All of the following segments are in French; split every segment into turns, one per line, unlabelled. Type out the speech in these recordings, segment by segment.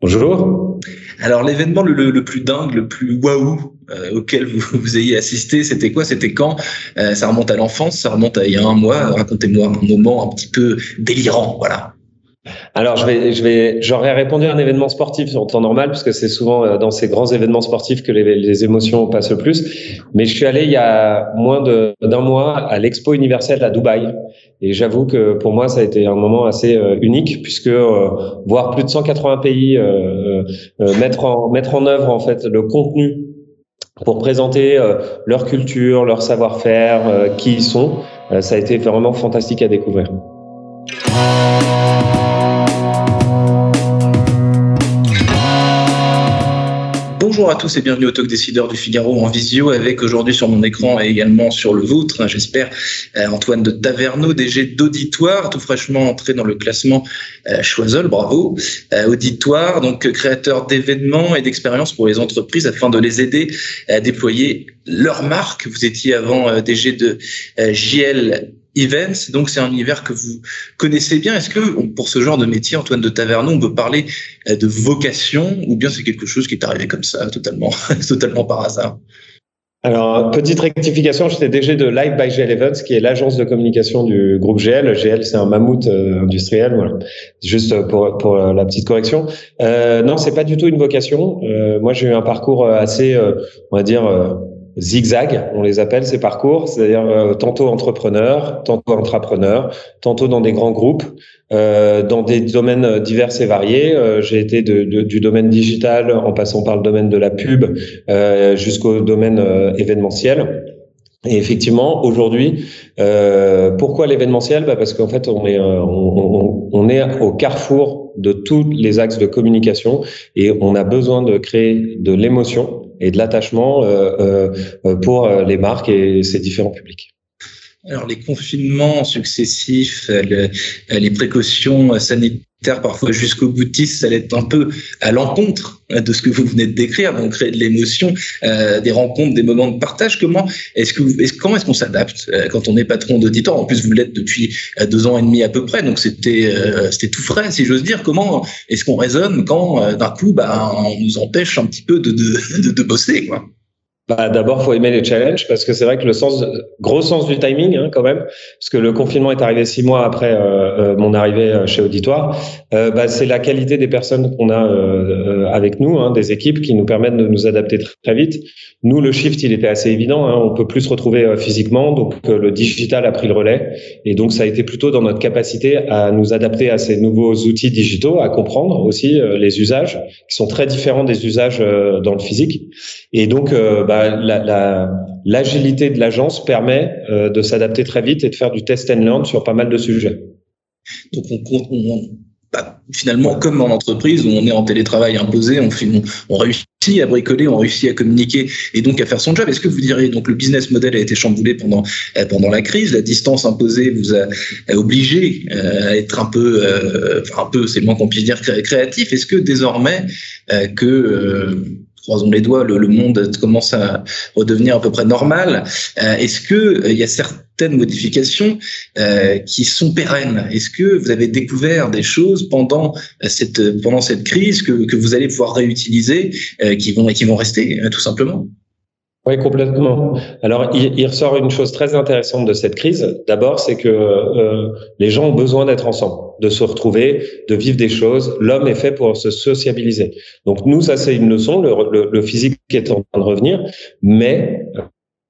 Bonjour.
Alors l'événement le, plus dingue, le plus waouh euh, auquel vous, vous ayez assisté, c'était quoi? C'était quand euh, Ça remonte à l'enfance, ça remonte à il y a un mois. Racontez-moi un moment un petit peu délirant, voilà.
Alors, je vais, j'aurais répondu à un événement sportif en temps normal, parce que c'est souvent euh, dans ces grands événements sportifs que les, les, émotions passent le plus. Mais je suis allé il y a moins d'un mois à l'Expo universelle à Dubaï. Et j'avoue que pour moi, ça a été un moment assez euh, unique, puisque euh, voir plus de 180 pays euh, mettre en mettre en œuvre en fait le contenu pour présenter leur culture, leur savoir-faire, qui ils sont, ça a été vraiment fantastique à découvrir.
Bonjour à tous et bienvenue au Talk Décideur du Figaro en visio avec aujourd'hui sur mon écran et également sur le vôtre, hein, j'espère, euh, Antoine de Taverneau, DG d'Auditoire, tout fraîchement entré dans le classement euh, Choiseul, bravo. Euh, Auditoire, donc créateur d'événements et d'expériences pour les entreprises afin de les aider à déployer leur marque. Vous étiez avant DG de JL Events. Donc, c'est un univers que vous connaissez bien. Est-ce que, pour ce genre de métier, Antoine de Taverneau, on peut parler euh, de vocation ou bien c'est quelque chose qui est arrivé comme ça, totalement, totalement par hasard?
Alors, petite rectification, j'étais DG de Live by GL Events, qui est l'agence de communication du groupe GL. GL, c'est un mammouth euh, industriel, voilà. Juste pour, pour la petite correction. Euh, non, c'est pas du tout une vocation. Euh, moi, j'ai eu un parcours assez, on va dire, zigzag, on les appelle ces parcours, c'est-à-dire euh, tantôt entrepreneur, tantôt entrepreneur, tantôt dans des grands groupes, euh, dans des domaines divers et variés. Euh, j'ai été de, du domaine digital en passant par le domaine de la pub jusqu'au domaine événementiel. Et effectivement, aujourd'hui, pourquoi l'événementiel? Bah Parce qu'en fait, on est, on, on est au carrefour de tous les axes de communication et on a besoin de créer de l'émotion et de l'attachement euh, euh, pour euh, les marques et ces différents publics.
Alors les confinements successifs, les précautions sanitaires parfois jusqu'au boutiste, ça être un peu à l'encontre de ce que vous venez de décrire, donc créer de l'émotion, euh, des rencontres, des moments de partage. Comment est-ce que comment est-ce qu'on s'adapte euh, quand on est patron d'auditeur? En plus, vous l'êtes depuis euh, deux ans et demi à peu près, donc c'était c'était tout frais, si j'ose dire. Comment est-ce qu'on raisonne quand d'un coup, bah, on nous empêche un petit peu de de, de, de bosser, quoi?
Bah, D'abord, faut aimer les challenges parce que c'est vrai que le sens, gros sens du timing hein, quand même, parce que le confinement est arrivé six mois après euh, euh mon arrivée euh, chez Auditoire. Euh, bah, c'est la qualité des personnes qu'on a euh, avec nous, hein, des équipes qui nous permettent de nous adapter très, vite. Nous, le shift, il était assez évident. Hein, on peut plus se retrouver physiquement, donc le digital a pris le relais, et donc ça a été plutôt dans notre capacité à nous adapter à ces nouveaux outils digitaux, à comprendre aussi les usages qui sont très différents des usages dans le physique, et donc bah, l'agilité de l'agence permet euh, de s'adapter très vite et de faire du test and learn sur pas mal de sujets.
Donc on, bah, finalement, comme en entreprise où on est en télétravail imposé, on, réussit à bricoler, on réussit à communiquer et donc à faire son job. Est-ce que vous diriez donc le business model a été chamboulé pendant euh, pendant la crise, la distance imposée vous a, obligé euh, à être un peu, enfin un peu, c'est moins qu'on puisse dire créatif. Est-ce que désormais que croisons les doigts, le, monde commence à redevenir à peu près normal. Euh, est-ce que euh, il y a certaines modifications euh, qui sont pérennes? Est-ce que vous avez découvert des choses pendant cette pendant cette crise que, que vous allez pouvoir réutiliser, qui vont qui vont rester tout simplement?
Oui, complètement. Alors, il, ressort une chose très intéressante de cette crise. D'abord, c'est que les gens ont besoin d'être ensemble, de se retrouver, de vivre des choses. L'homme est fait pour se sociabiliser. Donc, nous, ça, c'est une leçon. Le, le, le, physique est en train de revenir, mais le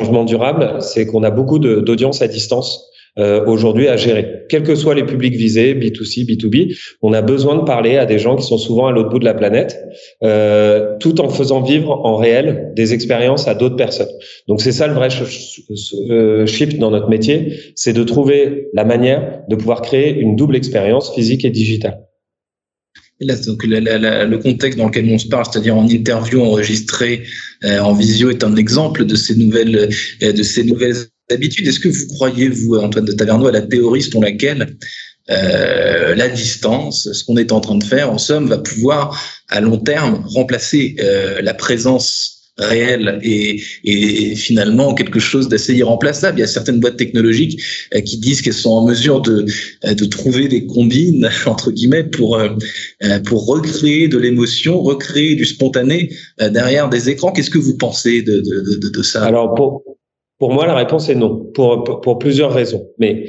changement durable, c'est qu'on a beaucoup d'audience à distance euh, aujourd'hui à gérer. Quels que soient les publics visés, B2C, B2B, on a besoin de parler à des gens qui sont souvent à l'autre bout de la planète, euh, tout en faisant vivre en réel des expériences à d'autres personnes. Donc c'est ça le vrai euh, shift dans notre métier, c'est de trouver la manière de pouvoir créer une double expérience physique et digitale.
Là, donc, le contexte dans lequel on se parle, c'est-à-dire en interview enregistrée en visio, est un exemple de ces nouvelles, de ces nouvelles habitudes. Est-ce que vous croyez, vous, Antoine de Taverneau, à la théorie selon laquelle euh, la distance, ce qu'on est en train de faire, en somme, va pouvoir à long terme remplacer euh, la présence réelle et, et, finalement quelque chose d'assez irremplaçable? Il y a certaines boîtes technologiques euh, qui disent qu'elles sont en mesure de, de trouver des combines entre guillemets pour pour recréer de l'émotion, recréer du spontané derrière des écrans. Qu'est-ce que vous pensez de, de, de, de ça?
Alors pour pour moi, la réponse est non, pour, pour, plusieurs raisons. Mais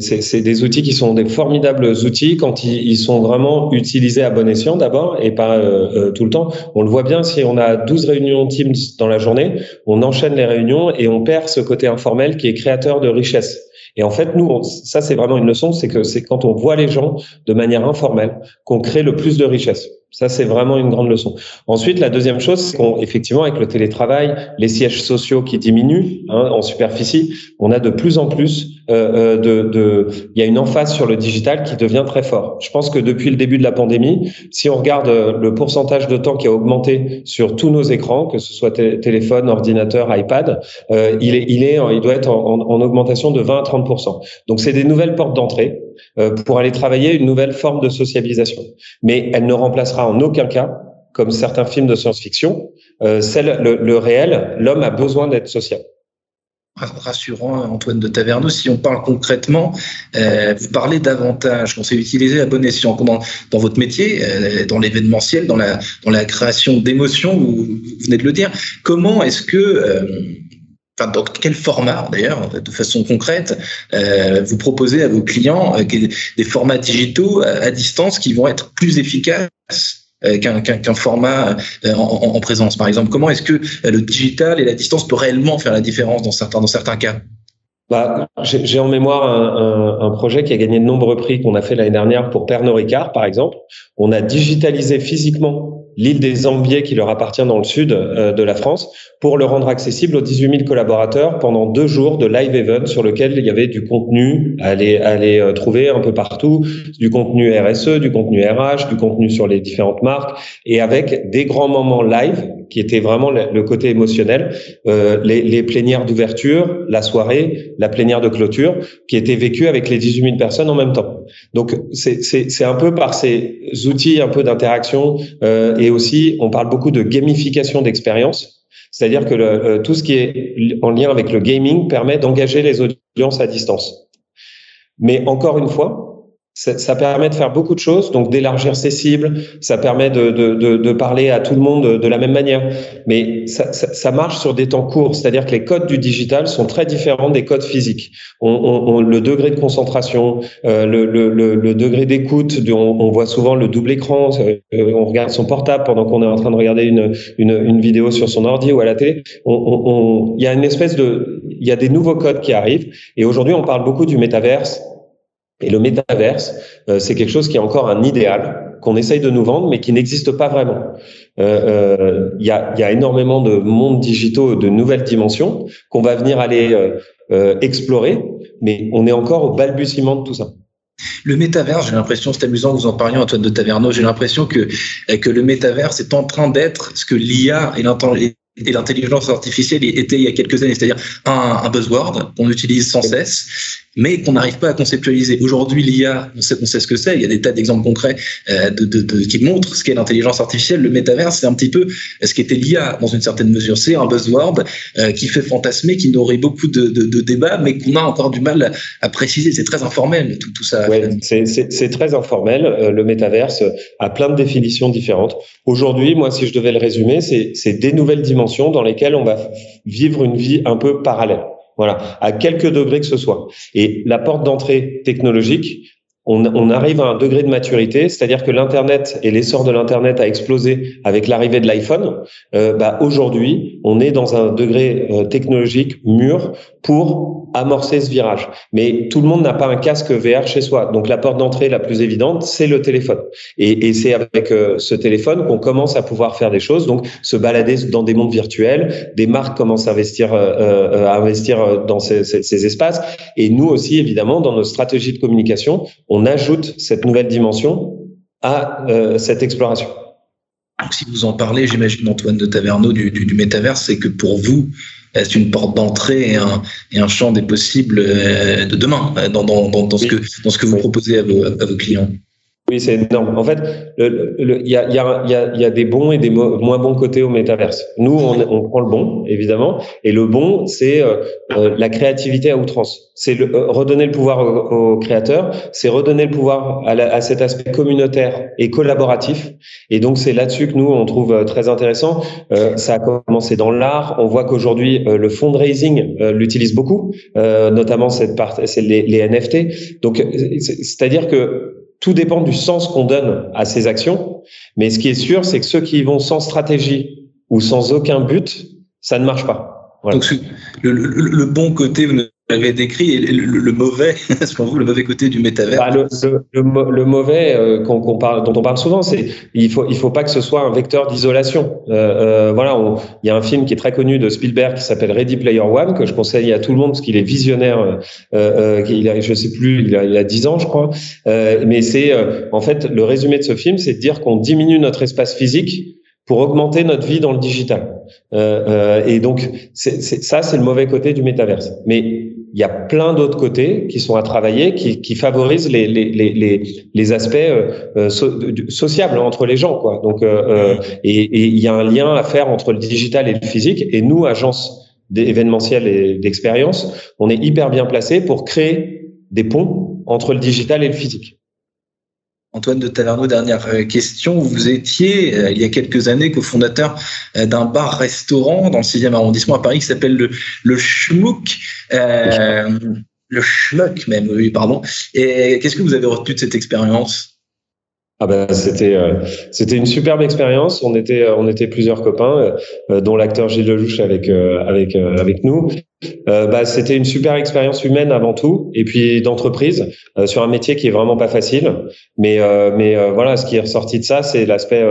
c'est des outils qui sont des formidables outils quand ils, sont vraiment utilisés à bon escient d'abord et pas euh, euh, tout le temps. On le voit bien si on a 12 réunions Teams dans la journée, on enchaîne les réunions et on perd ce côté informel qui est créateur de richesse. Et en fait, nous, ça c'est vraiment une leçon, c'est que c'est quand on voit les gens de manière informelle qu'on crée le plus de richesse. Ça, c'est vraiment une grande leçon. Ensuite, la deuxième chose, c'est qu'effectivement, avec le télétravail, les sièges sociaux qui diminuent hein, en superficie, on a de plus en plus euh, euh, de, de, il y a une emphase sur le digital qui devient très fort. Je pense que depuis le début de la pandémie, si on regarde euh, le pourcentage de temps qui a augmenté sur tous nos écrans, que ce soit téléphone, ordinateur, iPad, euh, il est, il est, il doit être en, en augmentation de 20 à 30% Donc, c'est des nouvelles portes d'entrée pour aller travailler une nouvelle forme de sociabilisation. Mais elle ne remplacera en aucun cas, comme certains films de science-fiction, celle, le, réel. L'homme a besoin d'être social
rassurant, Antoine de Taverneau. Si on parle concrètement, euh, vous parlez davantage, qu'on sait utiliser à bon escient dans, dans votre métier, dans l'événementiel, dans la, dans la création d'émotions, vous, vous, venez de le dire. Comment est-ce que enfin dans quel format d'ailleurs, de façon concrète, euh, vous proposez à vos clients euh, des formats digitaux à, distance qui vont être plus efficaces euh, qu'un format en, en, présence, par exemple. Comment est-ce que le digital et la distance peut réellement faire la différence dans certains dans certains cas?
Bah, J'ai en mémoire un, un, un, projet qui a gagné de nombreux prix qu'on a fait l'année dernière pour Pernod Ricard, par exemple. On a digitalisé physiquement l'île des Ambiers qui leur appartient dans le sud euh, de la France pour le rendre accessible aux 18 000 collaborateurs pendant deux jours de live event sur lequel il y avait du contenu à aller, à aller euh, trouver un peu partout, du contenu RSE, du contenu RH, du contenu sur les différentes marques et avec des grands moments live qui étaient vraiment le, côté émotionnel, euh, les, les plénières d'ouverture, la soirée, la plénière de clôture qui étaient vécues avec les 18 000 personnes en même temps. Donc c'est un peu par ces outils un peu d'interaction euh, et aussi on parle beaucoup de gamification d'expérience. C'est-à-dire que le, euh, tout ce qui est en lien avec le gaming permet d'engager les audiences à distance. Mais encore une fois, ça, permet de faire beaucoup de choses, donc d'élargir ses cibles, ça permet de, de, de, de, parler à tout le monde de la même manière. Mais ça, ça, ça marche sur des temps courts, c'est-à-dire que les codes du digital sont très différents des codes physiques. On, on, le degré de concentration, euh, le, le, le, degré d'écoute, on, on, voit souvent le double écran, euh, on regarde son portable pendant qu'on est en train de regarder une, une, une, vidéo sur son ordi ou à la télé. Il y a une espèce de, il y a des nouveaux codes qui arrivent. Et aujourd'hui, on parle beaucoup du métaverse et le métaverse, euh, c'est quelque chose qui est encore un idéal qu'on essaye de nous vendre, mais qui n'existe pas vraiment. Il euh, euh, y, a, y, a, énormément de mondes digitaux, de nouvelles dimensions qu'on va venir aller explorer, mais on est encore au balbutiement de tout ça.
Le métaverse, j'ai l'impression, c'est amusant que vous en parliez, Antoine de Taverneau, j'ai l'impression que, que le métaverse est en train d'être ce que l'IA et et l'intelligence artificielle était il y a quelques années, c'est-à-dire un, buzzword qu'on utilise sans cesse mais qu'on n'arrive pas à conceptualiser. Aujourd'hui, l'IA, on sait, on sait ce que c'est. Il y a des tas d'exemples concrets euh, qui montrent ce qu'est l'intelligence artificielle. Le métaverse, c'est un petit peu ce qu'était l'IA dans une certaine mesure. C'est un buzzword euh, qui fait fantasmer, qui nourrit beaucoup de, débats, mais qu'on a encore du mal à préciser. C'est très informel, tout, tout ça.
Ouais, c'est très informel. Euh, le métaverse a plein de définitions différentes. Aujourd'hui, moi, si je devais le résumer, c'est des nouvelles dimensions dans lesquelles on va vivre une vie un peu parallèle. Voilà, à quelques degrés que ce soit. Et la porte d'entrée technologique, on, on, arrive à un degré de maturité, c'est-à-dire que l'Internet et l'essor de l'Internet a explosé avec l'arrivée de l'iPhone. Euh, bah, Aujourd'hui, on est dans un degré euh, technologique mûr pour amorcer ce virage. Mais tout le monde n'a pas un casque VR chez soi. Donc la porte d'entrée la plus évidente, c'est le téléphone. Et, et c'est avec euh, ce téléphone qu'on commence à pouvoir faire des choses. Donc se balader dans des mondes virtuels, des marques commencent à investir, euh, à investir dans ces, ces, ces espaces. Et nous aussi, évidemment, dans nos stratégies de communication, on ajoute cette nouvelle dimension à cette exploration.
si vous en parlez, j'imagine Antoine de Taverneau du, du, du métaverse, c'est que pour vous, c'est une porte d'entrée et un, et un, champ des possibles de demain dans, dans, dans, dans ce, que, dans ce que vous proposez à vos, à vos clients?
Oui, c'est énorme. En fait, il y a, y, a, y, a, y a des bons et des moins bons côtés au métaverse. Nous, on, on prend le bon, évidemment, et le bon, c'est euh, euh la créativité à outrance. C'est euh, redonner le pouvoir aux, créateurs, c'est redonner le pouvoir à, à, cet aspect communautaire et collaboratif. Et donc, c'est là-dessus que nous, on trouve euh, très intéressant. ça a commencé dans l'art. On voit qu'aujourd'hui, le fundraising l'utilise beaucoup, notamment cette part, c'est les, les NFT. Donc, c'est-à-dire que tout dépend du sens qu'on donne à ces actions. Mais ce qui est sûr, c'est que ceux qui vont sans stratégie ou sans aucun but, ça ne marche pas.
Voilà. Donc le, bon côté, l'avez décrit le, mauvais, pour vous le mauvais côté du métavers
bah, le, mauvais euh, qu'on, parle, dont on parle souvent, c'est il faut il faut pas que ce soit un vecteur d'isolation. Euh, euh, voilà, il y a un film qui est très connu de Spielberg qui s'appelle Ready Player One que je conseille à tout le monde parce qu'il est visionnaire. Euh, euh il a, je sais plus, il a, il a 10 ans, je crois. Euh, mais c'est en fait le résumé de ce film, c'est de dire qu'on diminue notre espace physique pour augmenter notre vie dans le digital. Euh, euh, et donc, c'est, c'est, ça, c'est le mauvais côté du métaverse. Mais il y a plein d'autres côtés qui sont à travailler, qui, qui favorisent les, les, les, les aspects euh, sociables entre les gens. Quoi. Donc, euh, et il y a un lien à faire entre le digital et le physique. Et nous, agence d'événementiel et d'expérience, on est hyper bien placé pour créer des ponts entre le digital et le physique.
Antoine de Taverneau, dernière euh, question. Vous étiez, euh, il y a quelques années, cofondateur euh, d'un bar-restaurant dans le 6e arrondissement à Paris qui s'appelle le, le Schmuck. Euh, le Schmuck même, oui, pardon. Et qu'est-ce que vous avez retenu de cette expérience?
Ah ben c'était c'était une superbe expérience. On était on était plusieurs copains, dont l'acteur Gilles Lelouch avec avec avec nous. Euh, bah, c'était une super expérience humaine avant tout, et puis d'entreprise euh, sur un métier qui est vraiment pas facile. Mais euh, mais voilà, ce qui est ressorti de ça, c'est l'aspect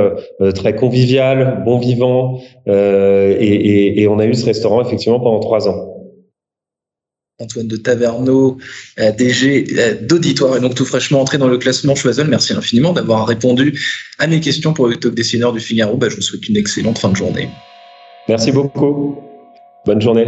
très convivial, bon vivant, et, et, et, on a eu ce restaurant effectivement pendant trois ans.
Antoine de Taverneau, DG d'Auditoire, et donc tout fraîchement entré dans le classement Choiseul. Merci infiniment d'avoir répondu à mes questions pour le talk dessineur du Figaro. Bah, je vous souhaite une excellente fin de journée.
Merci beaucoup. Bonne journée.